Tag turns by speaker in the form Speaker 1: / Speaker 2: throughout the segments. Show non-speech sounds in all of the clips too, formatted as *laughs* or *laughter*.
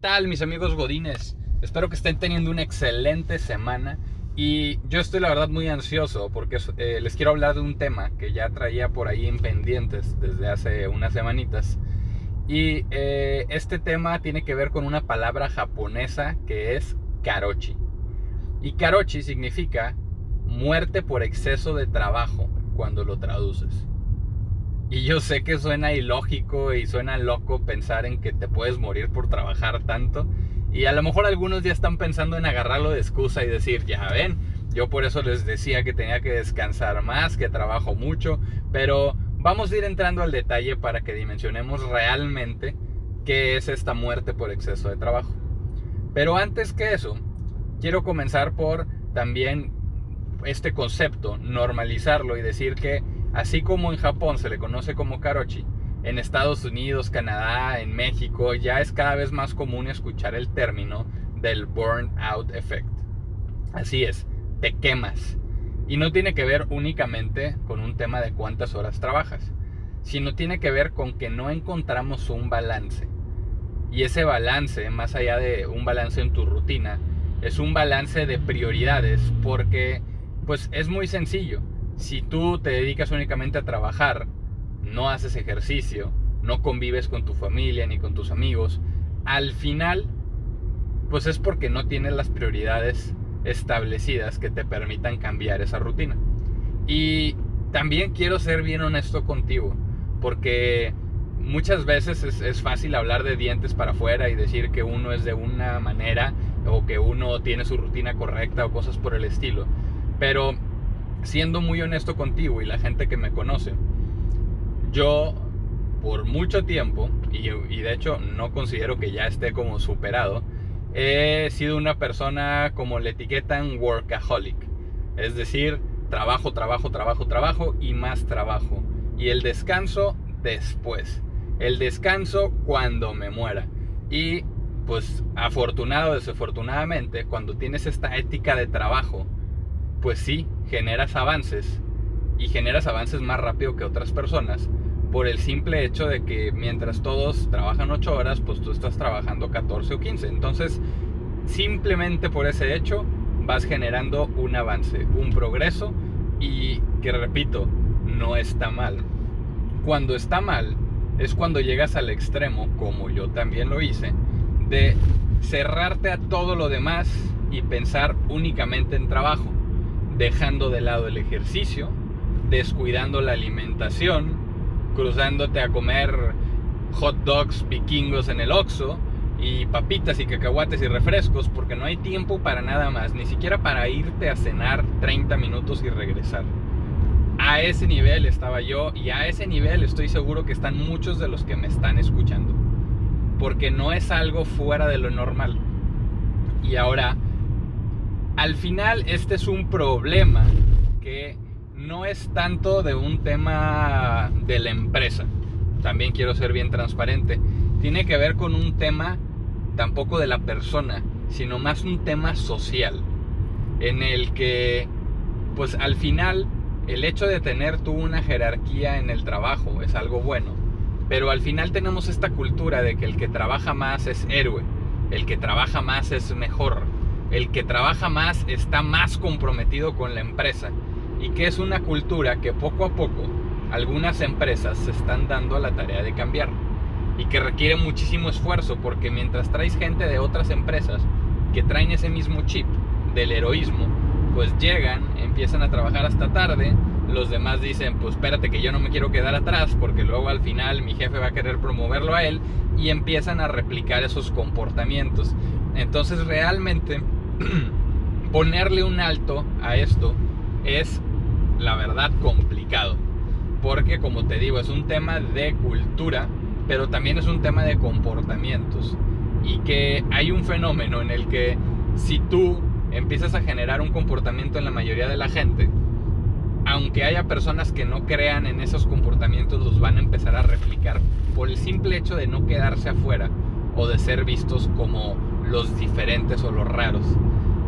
Speaker 1: tal mis amigos godines? Espero que estén teniendo una excelente semana y yo estoy la verdad muy ansioso porque eh, les quiero hablar de un tema que ya traía por ahí en pendientes desde hace unas semanitas. Y eh, este tema tiene que ver con una palabra japonesa que es karochi. Y karochi significa muerte por exceso de trabajo cuando lo traduces. Y yo sé que suena ilógico y suena loco pensar en que te puedes morir por trabajar tanto. Y a lo mejor algunos ya están pensando en agarrarlo de excusa y decir, ya ven, yo por eso les decía que tenía que descansar más, que trabajo mucho. Pero vamos a ir entrando al detalle para que dimensionemos realmente qué es esta muerte por exceso de trabajo. Pero antes que eso, quiero comenzar por también este concepto, normalizarlo y decir que Así como en Japón se le conoce como karochi, en Estados Unidos, Canadá, en México ya es cada vez más común escuchar el término del burnout effect. Así es, te quemas. Y no tiene que ver únicamente con un tema de cuántas horas trabajas, sino tiene que ver con que no encontramos un balance. Y ese balance, más allá de un balance en tu rutina, es un balance de prioridades porque pues es muy sencillo si tú te dedicas únicamente a trabajar, no haces ejercicio, no convives con tu familia ni con tus amigos, al final, pues es porque no tienes las prioridades establecidas que te permitan cambiar esa rutina. Y también quiero ser bien honesto contigo, porque muchas veces es, es, fácil hablar de dientes para afuera y decir que uno es de una manera o que uno tiene su rutina correcta o cosas por el estilo. Pero siendo muy honesto contigo y la gente que me conoce, yo por mucho tiempo, y, de hecho no considero que ya esté como superado, he sido una persona como le etiquetan workaholic. Es decir, trabajo, trabajo, trabajo, trabajo y más trabajo. Y el descanso después. El descanso cuando me muera. Y pues afortunado desafortunadamente, cuando tienes esta ética de trabajo, pues sí, generas avances y generas avances más rápido que otras personas por el simple hecho de que mientras todos trabajan 8 horas, pues tú estás trabajando 14 o 15. Entonces, simplemente por ese hecho vas generando un avance, un progreso y que repito, no está mal. Cuando está mal es cuando llegas al extremo, como yo también lo hice, de cerrarte a todo lo demás y pensar únicamente en trabajo dejando de lado el ejercicio, descuidando la alimentación, cruzándote a comer hot dogs vikingos en el Oxxo y papitas y cacahuates y refrescos porque no hay tiempo para nada más, ni siquiera para irte a cenar 30 minutos y regresar. A ese nivel estaba yo y a ese nivel estoy seguro que están muchos de los que me están escuchando. Porque no es algo fuera de lo normal. Y ahora al final este es un problema que no es tanto de un tema de la empresa. También quiero ser bien transparente. Tiene que ver con un tema tampoco de la persona, sino más un tema social. En el que, pues al final, el hecho de tener tú una jerarquía en el trabajo es algo bueno. Pero al final tenemos esta cultura de que el que trabaja más es héroe, el que trabaja más es mejor, el que trabaja más está más comprometido con la empresa y que es una cultura que poco a poco algunas empresas se están dando a la tarea de cambiar y que requiere muchísimo esfuerzo porque mientras traes gente de otras empresas que traen ese mismo chip del heroísmo, pues llegan, empiezan a trabajar hasta tarde, los demás dicen, pues espérate que yo no me quiero quedar atrás porque luego al final mi jefe va a querer promoverlo a él y empiezan a replicar esos comportamientos. Entonces realmente *clears throat* ponerle un alto a esto es, la verdad, complicado. Porque, como te digo, es un tema de cultura, pero también es un tema de comportamientos. Y que hay un fenómeno en el que si tú empiezas a generar un comportamiento en la mayoría de la gente, aunque haya personas que no crean en esos comportamientos, los van a empezar a replicar por el simple hecho de no quedarse afuera o de ser vistos como los diferentes o los raros.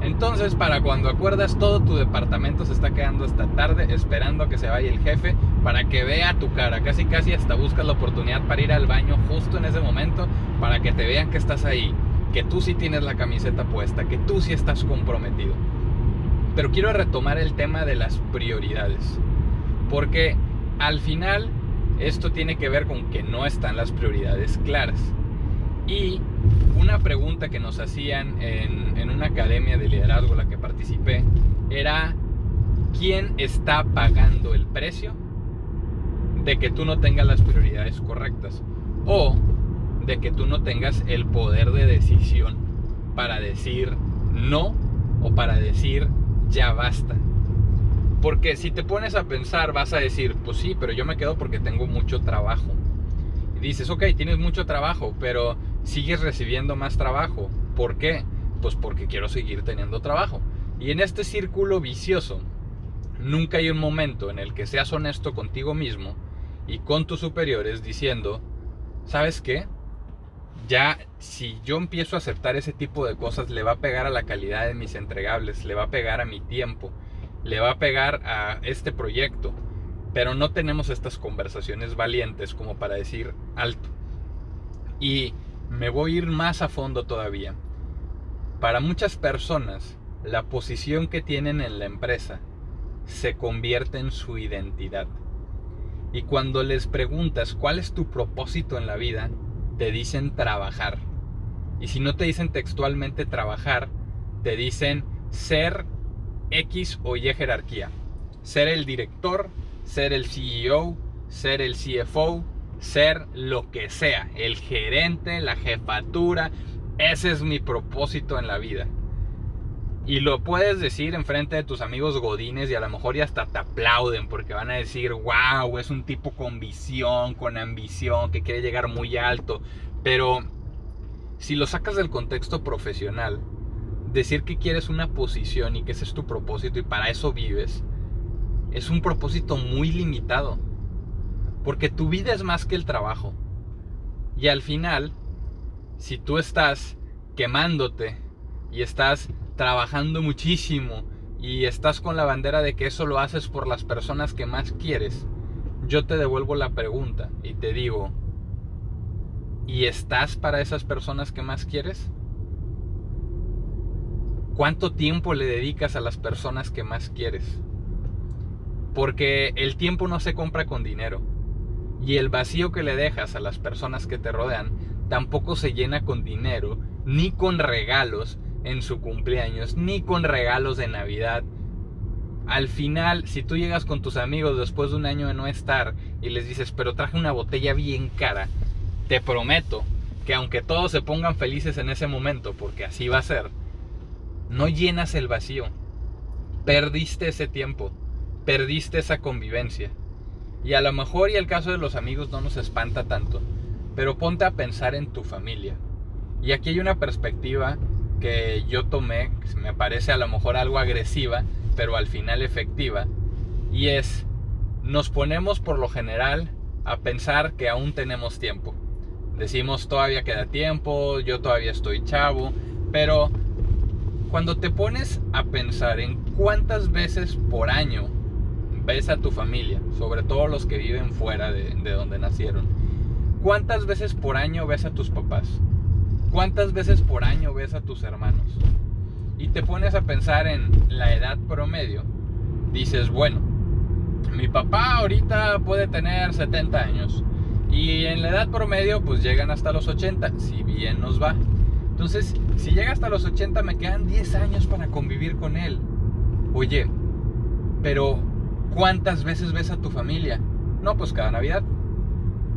Speaker 1: Entonces, para cuando acuerdas, todo tu departamento se está quedando hasta tarde esperando que se vaya el jefe para que vea tu cara. Casi, casi hasta buscas la oportunidad para ir al baño justo en ese momento para que te vean que estás ahí, que tú sí tienes la camiseta puesta, que tú sí estás comprometido. Pero quiero retomar el tema de las prioridades. Porque al final esto tiene que ver con que no están las prioridades claras. Y una pregunta que nos hacían en, en una academia de liderazgo la que participé era, ¿quién está pagando el precio de que tú no tengas las prioridades correctas? O de que tú no tengas el poder de decisión para decir no o para decir ya basta. Porque si te pones a pensar vas a decir, pues sí, pero yo me quedo porque tengo mucho trabajo. Y dices, ok, tienes mucho trabajo, pero sigues recibiendo más trabajo. ¿Por qué? Pues porque quiero seguir teniendo trabajo. Y en este círculo vicioso, nunca hay un momento en el que seas honesto contigo mismo y con tus superiores diciendo, ¿sabes qué? Ya si yo empiezo a aceptar ese tipo de cosas, le va a pegar a la calidad de mis entregables, le va a pegar a mi tiempo, le va a pegar a este proyecto. Pero no tenemos estas conversaciones valientes como para decir alto. Y me voy a ir más a fondo todavía. Para muchas personas, la posición que tienen en la empresa se convierte en su identidad. Y cuando les preguntas cuál es tu propósito en la vida, te dicen trabajar. Y si no te dicen textualmente trabajar, te dicen ser X o Y jerarquía. Ser el director, ser el CEO, ser el CFO, ser lo que sea, el gerente, la jefatura. Ese es mi propósito en la vida. Y lo puedes decir en frente de tus amigos godines y a lo mejor ya hasta te aplauden porque van a decir, wow, es un tipo con visión, con ambición, que quiere llegar muy alto. Pero si lo sacas del contexto profesional, decir que quieres una posición y que ese es tu propósito y para eso vives, es un propósito muy limitado. Porque tu vida es más que el trabajo. Y al final, si tú estás quemándote y estás trabajando muchísimo y estás con la bandera de que eso lo haces por las personas que más quieres, yo te devuelvo la pregunta y te digo, ¿y estás para esas personas que más quieres? ¿Cuánto tiempo le dedicas a las personas que más quieres? Porque el tiempo no se compra con dinero. Y el vacío que le dejas a las personas que te rodean tampoco se llena con dinero, ni con regalos en su cumpleaños, ni con regalos de Navidad. Al final, si tú llegas con tus amigos después de un año de no estar y les dices, pero traje una botella bien cara, te prometo que aunque todos se pongan felices en ese momento, porque así va a ser, no llenas el vacío. Perdiste ese tiempo, perdiste esa convivencia. Y a lo mejor y el caso de los amigos no nos espanta tanto, pero ponte a pensar en tu familia. Y aquí hay una perspectiva que yo tomé, me parece a lo mejor algo agresiva, pero al final efectiva, y es, nos ponemos por lo general a pensar que aún tenemos tiempo. Decimos todavía queda tiempo, yo todavía estoy chavo, pero cuando te pones a pensar en cuántas veces por año ves a tu familia, sobre todo los que viven fuera de, donde nacieron. ¿Cuántas veces por año ves a tus papás? ¿Cuántas veces por año ves a tus hermanos? Y te pones a pensar en la edad promedio. Dices, bueno, mi papá ahorita puede tener 70 años. Y en la edad promedio pues llegan hasta los 80, si bien nos va. Entonces, si llega hasta los 80 me quedan 10 años para convivir con él. Oye, pero ¿Cuántas veces ves a tu familia? No, pues cada Navidad.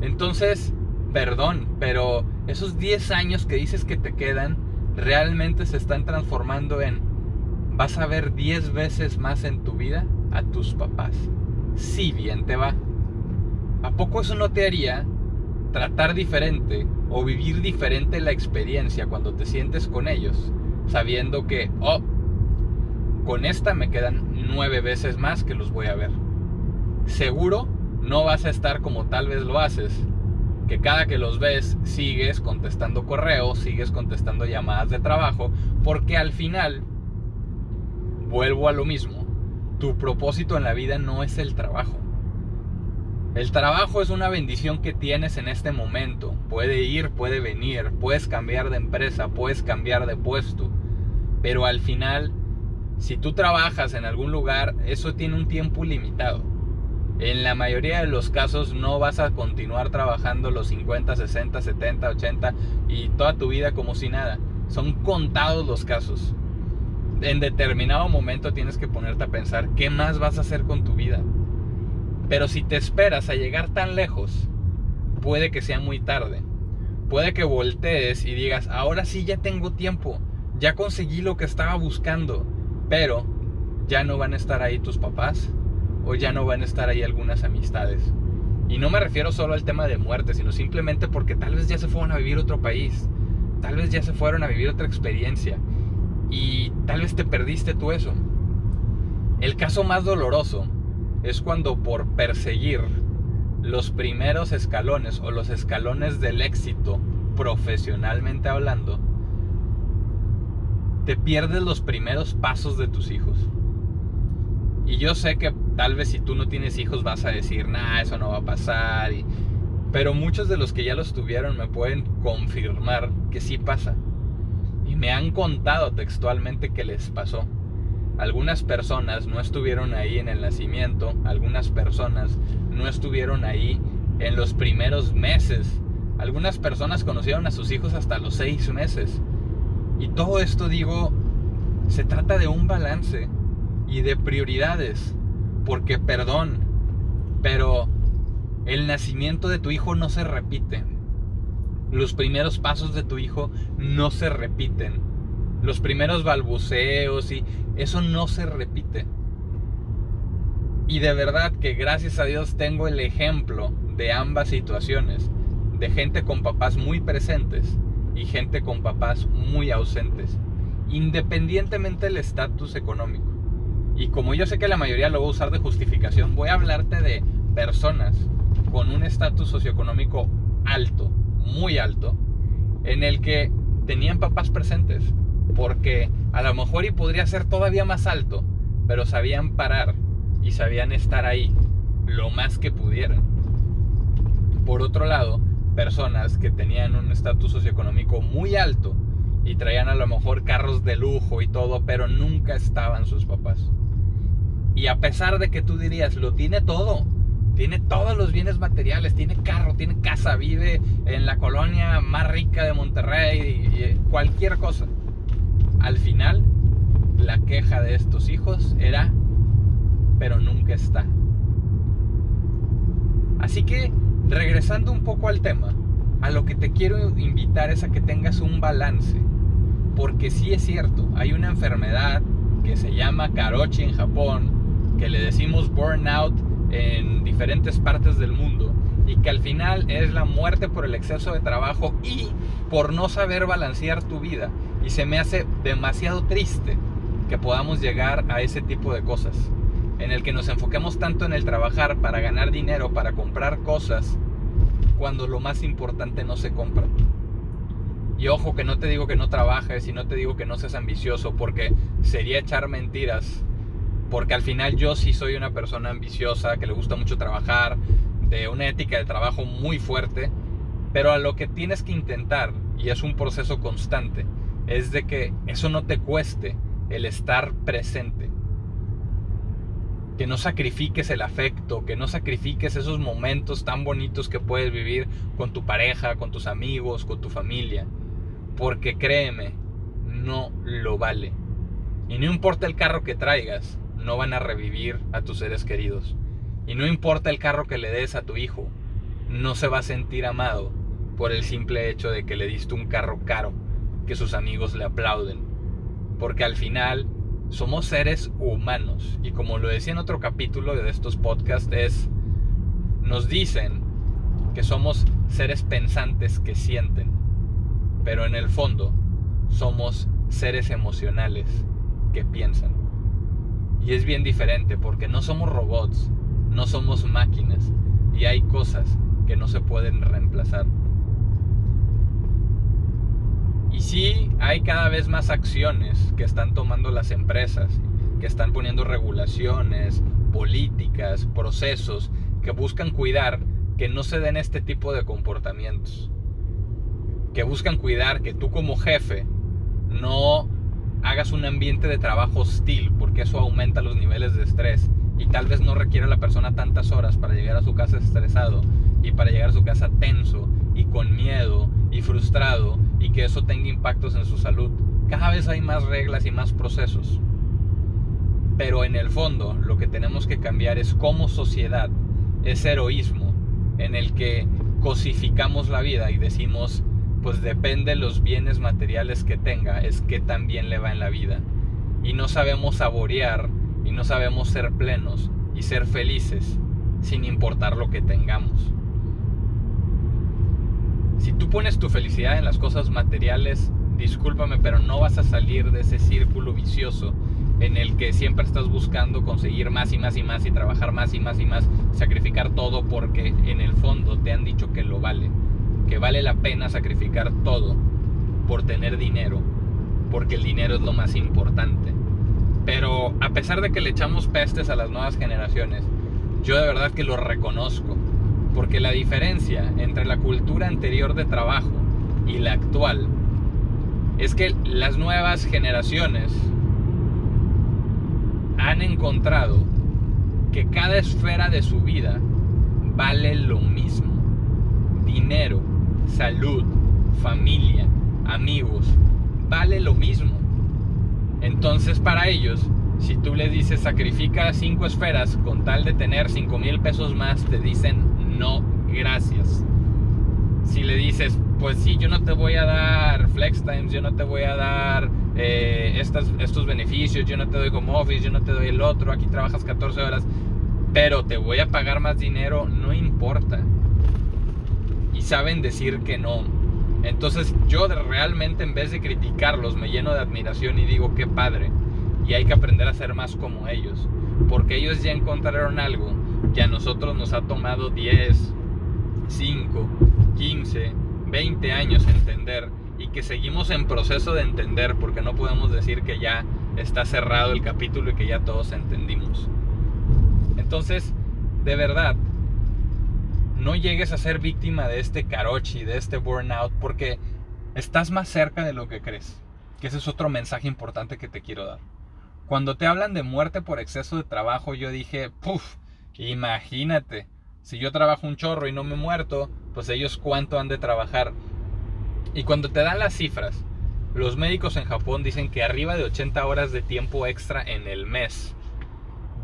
Speaker 1: Entonces, perdón, pero esos 10 años que dices que te quedan realmente se están transformando en vas a ver 10 veces más en tu vida a tus papás. Si bien te va. ¿A poco eso no te haría tratar diferente o vivir diferente la experiencia cuando te sientes con ellos, sabiendo que, oh, con esta me quedan nueve veces más que los voy a ver. Seguro no vas a estar como tal vez lo haces, que cada que los ves sigues contestando correos, sigues contestando llamadas de trabajo, porque al final vuelvo a lo mismo. Tu propósito en la vida no es el trabajo. El trabajo es una bendición que tienes en este momento. Puede ir, puede venir, puedes cambiar de empresa, puedes cambiar de puesto. Pero al final, si tú trabajas en algún lugar, eso tiene un tiempo limitado. En la mayoría de los casos no vas a continuar trabajando los 50, 60, 70, 80 y toda tu vida como si nada. Son contados los casos. En determinado momento tienes que ponerte a pensar qué más vas a hacer con tu vida. Pero si te esperas a llegar tan lejos, puede que sea muy tarde. Puede que voltees y digas, ahora sí ya tengo tiempo, ya conseguí lo que estaba buscando, pero ya no van a estar ahí tus papás o ya no van a estar ahí algunas amistades. Y no me refiero solo al tema de muerte, sino simplemente porque tal vez ya se fueron a vivir otro país, tal vez ya se fueron a vivir otra experiencia y tal vez te perdiste tú eso. El caso más doloroso es cuando por perseguir los primeros escalones o los escalones del éxito profesionalmente hablando, te pierdes los primeros pasos de tus hijos. Y yo sé que tal vez si tú no tienes hijos vas a decir, nah, eso no va a pasar. Pero muchos de los que ya los tuvieron me pueden confirmar que sí pasa. Y me han contado textualmente que les pasó. Algunas personas no estuvieron ahí en el nacimiento, algunas personas no estuvieron ahí en los primeros meses, algunas personas conocieron a sus hijos hasta los seis meses. Y todo esto digo, se trata de un balance y de prioridades, porque perdón, pero el nacimiento de tu hijo no se repite. Los primeros pasos de tu hijo no se repiten los primeros balbuceos y eso no se repite. Y de verdad que gracias a Dios tengo el ejemplo de ambas situaciones, de gente con papás muy presentes y gente con papás muy ausentes, independientemente del estatus económico. Y como yo sé que la mayoría lo va a usar de justificación, voy a hablarte de personas con un estatus socioeconómico alto, muy alto, en el que tenían papás presentes, porque a lo mejor y podría ser todavía más alto, pero sabían parar y sabían estar ahí lo más que pudieran. Por otro lado, personas que tenían un estatus socioeconómico muy alto y traían a lo mejor carros de lujo y todo, pero nunca estaban sus papás. Y a pesar de que tú dirías, lo tiene todo, tiene todos los bienes materiales, tiene carro, tiene casa, vive en la colonia más rica de Monterrey, y cualquier cosa al final, la queja de estos hijos era, pero nunca está. Así que, regresando un poco al tema, a lo que te quiero invitar es a que tengas un balance. Porque sí es cierto, hay una enfermedad que se llama karochi en Japón, que le decimos burnout en diferentes partes del mundo y que al final es la muerte por el exceso de trabajo y por no saber balancear tu vida. Y se me hace demasiado triste que podamos llegar a ese tipo de cosas, en el que nos enfoquemos tanto en el trabajar para ganar dinero, para comprar cosas, cuando lo más importante no se compra. Y ojo que no te digo que no trabajes y no te digo que no seas ambicioso, porque sería echar mentiras. Porque al final yo sí soy una persona ambiciosa, que le gusta mucho trabajar, de una ética de trabajo muy fuerte, pero a lo que tienes que intentar, y es un proceso constante, es de que eso no te cueste el estar presente. Que no sacrifiques el afecto, que no sacrifiques esos momentos tan bonitos que puedes vivir con tu pareja, con tus amigos, con tu familia. Porque créeme, no lo vale. Y no importa el carro que traigas, no van a revivir a tus seres queridos. Y no importa el carro que le des a tu hijo, no se va a sentir amado por el simple hecho de que le diste un carro caro, que sus amigos le aplauden. Porque al final somos seres humanos. Y como lo decía en otro capítulo de estos podcasts, es, nos dicen que somos seres pensantes que sienten. Pero en el fondo somos seres emocionales que piensan. Y es bien diferente porque no somos robots, no somos máquinas y hay cosas que no se pueden reemplazar. Y sí, hay cada vez más acciones que están tomando las empresas que están poniendo regulaciones, políticas, procesos que buscan cuidar que no se den este tipo de comportamientos. Que buscan cuidar que tú como jefe no hagas un ambiente de trabajo hostil, porque eso aumenta los niveles de estrés y tal vez no requiere a la persona tantas horas para llegar a su casa estresado y para llegar a su casa tenso y con miedo y frustrado y que eso tenga impactos en su salud. Cada vez hay más reglas y más procesos. Pero en el fondo lo que tenemos que cambiar es como sociedad ese heroísmo en el que cosificamos la vida y decimos, pues depende de los bienes materiales que tenga, es que también le va en la vida. Y no sabemos saborear y no sabemos ser plenos y ser felices sin importar lo que tengamos. Si tú pones tu felicidad en las cosas materiales, discúlpame, pero no vas a salir de ese círculo vicioso en el que siempre estás buscando conseguir más y más y más y trabajar más y más y más, sacrificar todo porque en el fondo te han dicho que lo vale, que vale la pena sacrificar todo por tener dinero, porque el dinero es lo más importante. Pero a pesar de que le echamos pestes a las nuevas generaciones, yo de verdad que lo reconozco, porque la diferencia entre la cultura anterior de trabajo y la actual es que las nuevas generaciones han encontrado que cada esfera de su vida vale lo mismo. Dinero, salud, familia, amigos, vale lo mismo. Entonces para ellos, si tú les dices sacrifica cinco esferas con tal de tener cinco mil pesos más, te dicen no, gracias. Si le dices, pues sí, yo no te voy a dar flex times, yo no te voy a dar eh, estos beneficios, yo no te doy home office, yo no te doy el otro, aquí trabajas 14 horas, pero te voy a pagar más dinero, no importa. Y saben decir que no. Entonces yo realmente en vez de criticarlos me lleno de admiración y digo, qué padre. Y hay que aprender a ser más como ellos. Porque ellos ya encontraron algo que a nosotros nos ha tomado 10, 5, 15, 20 años entender y que seguimos en proceso de entender porque no podemos decir que ya está cerrado el capítulo y que ya todos entendimos. Entonces, de verdad, no llegues a ser víctima de este karochi, de este burnout, porque estás más cerca de lo que crees. Que ese es otro mensaje importante que te quiero dar. Cuando te hablan de muerte por exceso de trabajo, yo dije, puff, imagínate, si yo trabajo un chorro y no me muerto, pues ellos cuánto han de trabajar. Y cuando te dan las cifras, los médicos en Japón dicen que arriba de 80 horas de tiempo extra en el mes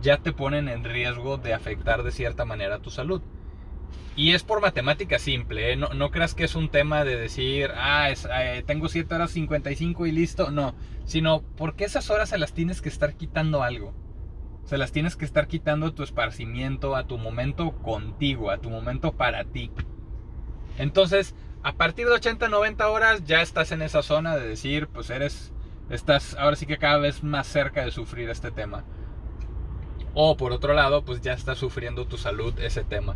Speaker 1: ya te ponen en riesgo de afectar de cierta manera tu salud. Y es por matemática simple, ¿eh? no, no, creas que es un tema de decir, ah, eh, tengo 7 horas 55 y listo, no, sino porque esas horas se las tienes que estar quitando algo. Se las tienes que estar quitando tu esparcimiento, a tu momento contigo, a tu momento para ti. Entonces, a partir de 80, 90 horas ya estás en esa zona de decir, pues eres, estás ahora sí que cada vez más cerca de sufrir este tema. O por otro lado, pues ya estás sufriendo tu salud ese tema.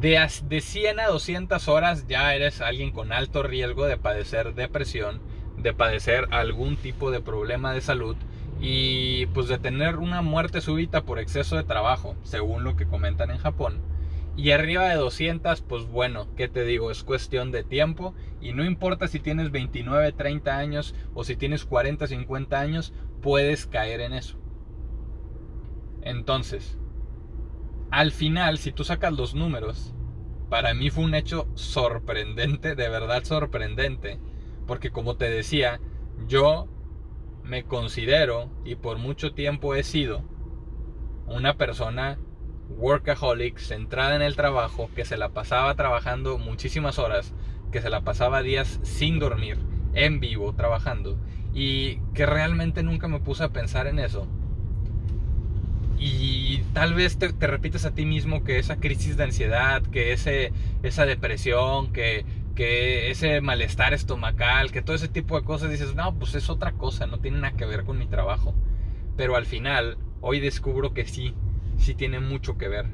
Speaker 1: De, de 100 a 200 horas ya eres alguien con alto riesgo de padecer depresión, de padecer algún tipo de problema de salud y pues de tener una muerte súbita por exceso de trabajo, según lo que comentan en Japón y arriba de 200, pues bueno, ¿qué te digo? Es cuestión de tiempo y no importa si tienes 29, 30 años o si tienes 40, 50 años, puedes caer en eso. Entonces, al final, si tú sacas los números, para mí fue un hecho sorprendente, de verdad sorprendente, porque como te decía, yo me considero y por mucho tiempo he sido una persona workaholic, centrada en el trabajo, que se la pasaba trabajando muchísimas horas, que se la pasaba días sin dormir, en vivo, trabajando, y que realmente nunca me puse a pensar en eso. Y tal vez te, repites a ti mismo que esa crisis de ansiedad, que ese, esa depresión, que, que ese malestar estomacal, que todo ese tipo de cosas, dices, no, pues es otra cosa, no tiene nada que ver con mi trabajo. Pero al final, hoy descubro que sí, sí tiene mucho que ver.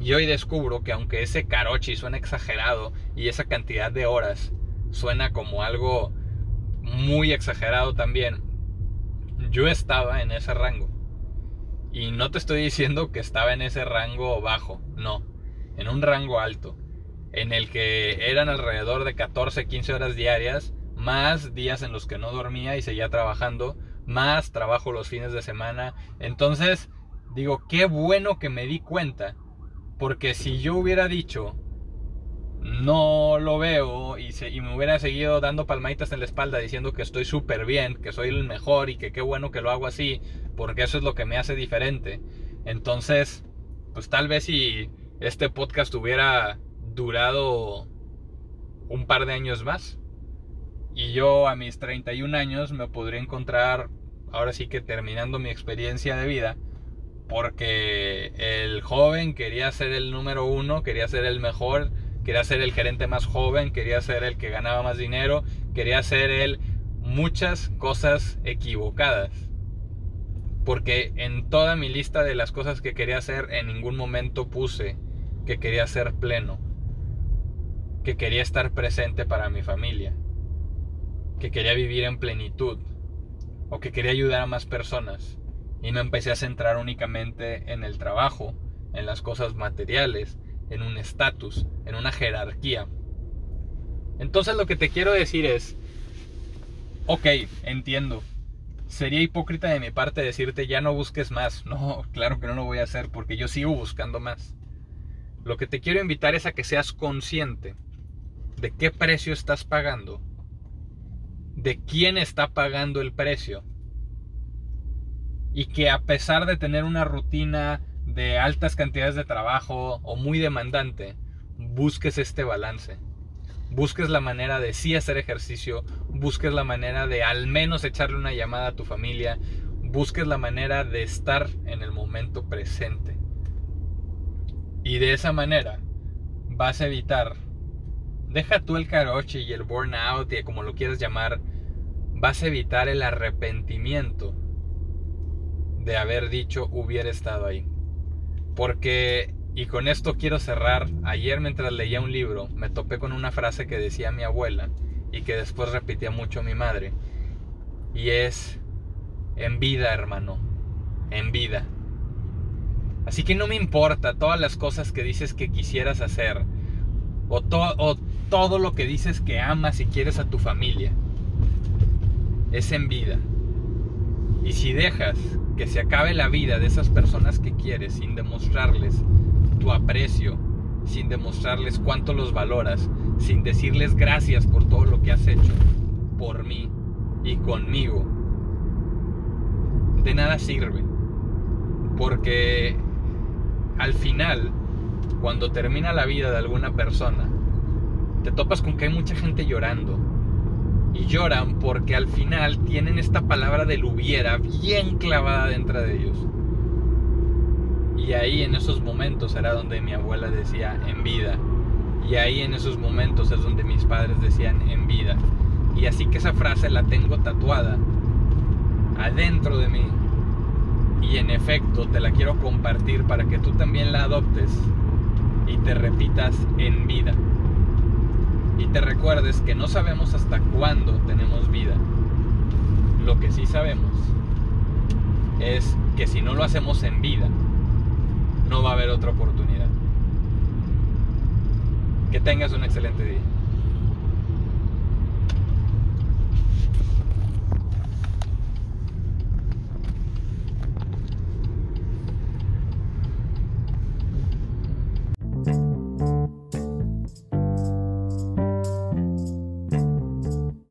Speaker 1: Y hoy descubro que aunque ese karochi suena exagerado y esa cantidad de horas suena como algo muy exagerado también, yo estaba en ese rango. Y no te estoy diciendo que estaba en ese rango bajo, no, en un rango alto, en el que eran alrededor de 14, 15 horas diarias, más días en los que no dormía y seguía trabajando, más trabajo los fines de semana. Entonces, digo, qué bueno que me di cuenta, porque si yo hubiera dicho, no lo veo y, me hubiera seguido dando palmaditas en la espalda diciendo que estoy súper bien, que soy el mejor y que qué bueno que lo hago así, porque eso es lo que me hace diferente. Entonces, pues tal vez si este podcast hubiera durado un par de años más y yo a mis 31 años me podría encontrar ahora sí que terminando mi experiencia de vida porque el joven quería ser el número uno, quería ser el mejor quería ser el gerente más joven, quería ser el que ganaba más dinero, quería ser él muchas cosas equivocadas. Porque en toda mi lista de las cosas que quería hacer en ningún momento puse que quería ser pleno, que quería estar presente para mi familia, que quería vivir en plenitud o que quería ayudar a más personas. Y me empecé a centrar únicamente en el trabajo, en las cosas materiales, en un estatus, en una jerarquía. Entonces lo que te quiero decir es, ok, entiendo. Sería hipócrita de mi parte decirte ya no busques más. *laughs* No, claro que no lo voy a hacer porque yo sigo buscando más. Lo que te quiero invitar es a que seas consciente de qué precio estás pagando, de quién está pagando el precio y que a pesar de tener una rutina de altas cantidades de trabajo o muy demandante, busques este balance. Busques la manera de sí hacer ejercicio, busques la manera de al menos echarle una llamada a tu familia, busques la manera de estar en el momento presente. Y de esa manera vas a evitar, deja tú el caroche y el burnout y como lo quieras llamar, vas a evitar el arrepentimiento de haber dicho hubiera estado ahí. Porque, y con esto quiero cerrar, ayer mientras leía un libro me topé con una frase que decía mi abuela y que después repetía mucho mi madre. Y es, en vida hermano, en vida. Así que no me importa todas las cosas que dices que quisieras hacer. O, o, todo lo que dices que amas y quieres a tu familia. Es en vida. Y si dejas que se acabe la vida de esas personas que quieres sin demostrarles tu aprecio, sin demostrarles cuánto los valoras, sin decirles gracias por todo lo que has hecho por mí y conmigo, de nada sirve. Porque al final, cuando termina la vida de alguna persona, te topas con que hay mucha gente llorando, y lloran porque al final tienen esta palabra del hubiera bien clavada dentro de ellos. Y ahí en esos momentos era donde mi abuela decía en vida. Y ahí en esos momentos es donde mis padres decían en vida. Y así que esa frase la tengo tatuada adentro de mí. Y en efecto te la quiero compartir para que tú también la adoptes y te repitas en vida y te recuerdes que no sabemos hasta cuándo tenemos vida. Lo que sí sabemos es que si no lo hacemos en vida, no va a haber otra oportunidad. Que tengas un excelente día.